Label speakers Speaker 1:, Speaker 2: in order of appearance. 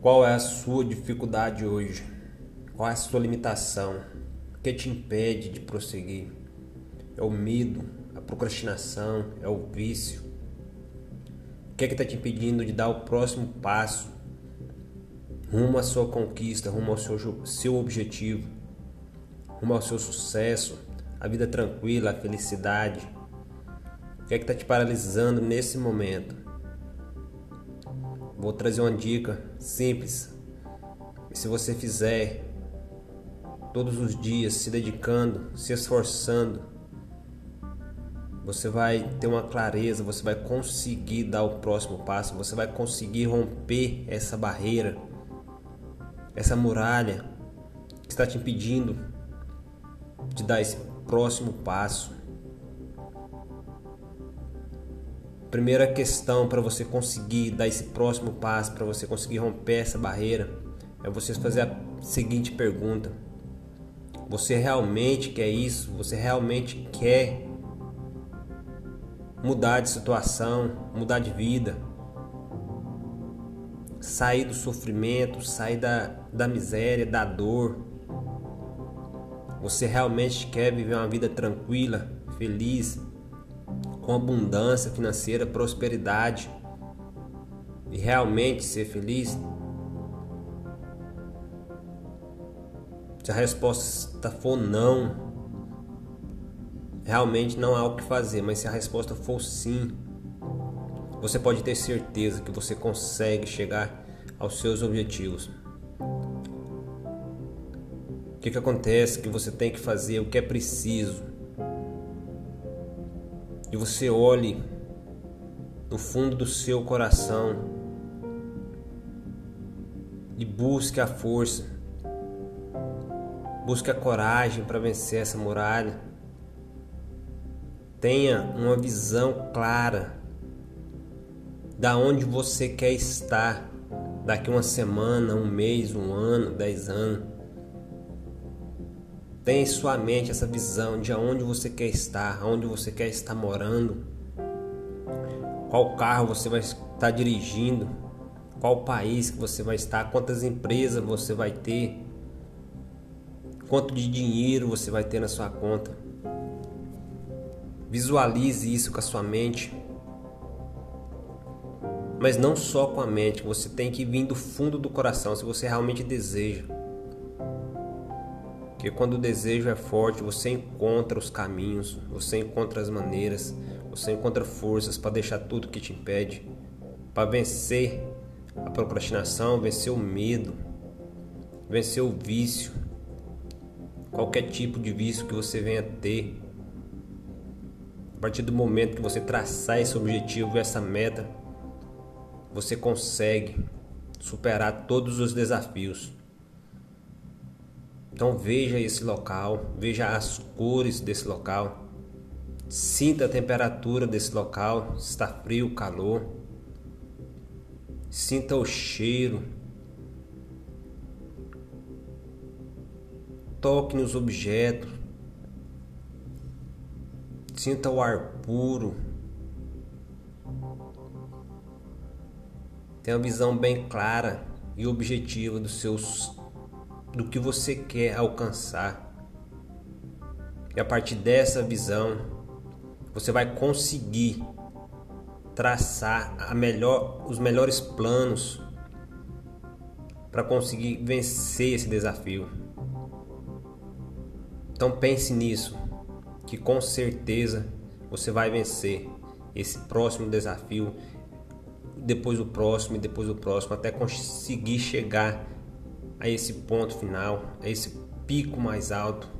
Speaker 1: Qual é a sua dificuldade hoje? Qual é a sua limitação? O que te impede de prosseguir? É o medo, a procrastinação, é o vício? O que é que está te impedindo de dar o próximo passo rumo à sua conquista, rumo ao seu, seu objetivo, rumo ao seu sucesso, a vida tranquila, a felicidade? O que é que está te paralisando nesse momento? Vou trazer uma dica simples. Se você fizer todos os dias se dedicando, se esforçando, você vai ter uma clareza, você vai conseguir dar o próximo passo, você vai conseguir romper essa barreira, essa muralha que está te impedindo de dar esse próximo passo. Primeira questão para você conseguir dar esse próximo passo, para você conseguir romper essa barreira, é você fazer a seguinte pergunta: Você realmente quer isso? Você realmente quer mudar de situação, mudar de vida? Sair do sofrimento, sair da, da miséria, da dor. Você realmente quer viver uma vida tranquila, feliz, com abundância financeira, prosperidade e realmente ser feliz? Se a resposta for não, realmente não há o que fazer, mas se a resposta for sim, você pode ter certeza que você consegue chegar aos seus objetivos. O que, que acontece? Que você tem que fazer o que é preciso e você olhe no fundo do seu coração e busque a força, busque a coragem para vencer essa muralha. Tenha uma visão clara da onde você quer estar daqui uma semana, um mês, um ano, dez anos. Tenha em sua mente essa visão de aonde você quer estar, aonde você quer estar morando, qual carro você vai estar dirigindo, qual país que você vai estar, quantas empresas você vai ter, quanto de dinheiro você vai ter na sua conta. Visualize isso com a sua mente. Mas não só com a mente, você tem que vir do fundo do coração se você realmente deseja. Porque quando o desejo é forte, você encontra os caminhos, você encontra as maneiras, você encontra forças para deixar tudo que te impede, para vencer a procrastinação, vencer o medo, vencer o vício, qualquer tipo de vício que você venha ter. A partir do momento que você traçar esse objetivo, essa meta, você consegue superar todos os desafios. Então veja esse local, veja as cores desse local, sinta a temperatura desse local, se está frio, calor, sinta o cheiro, toque nos objetos, sinta o ar puro. Tenha uma visão bem clara e objetiva dos seus do que você quer alcançar. E a partir dessa visão, você vai conseguir traçar a melhor, os melhores planos para conseguir vencer esse desafio. Então pense nisso, que com certeza você vai vencer esse próximo desafio, depois o próximo e depois o próximo, até conseguir chegar a esse ponto final, a esse pico mais alto.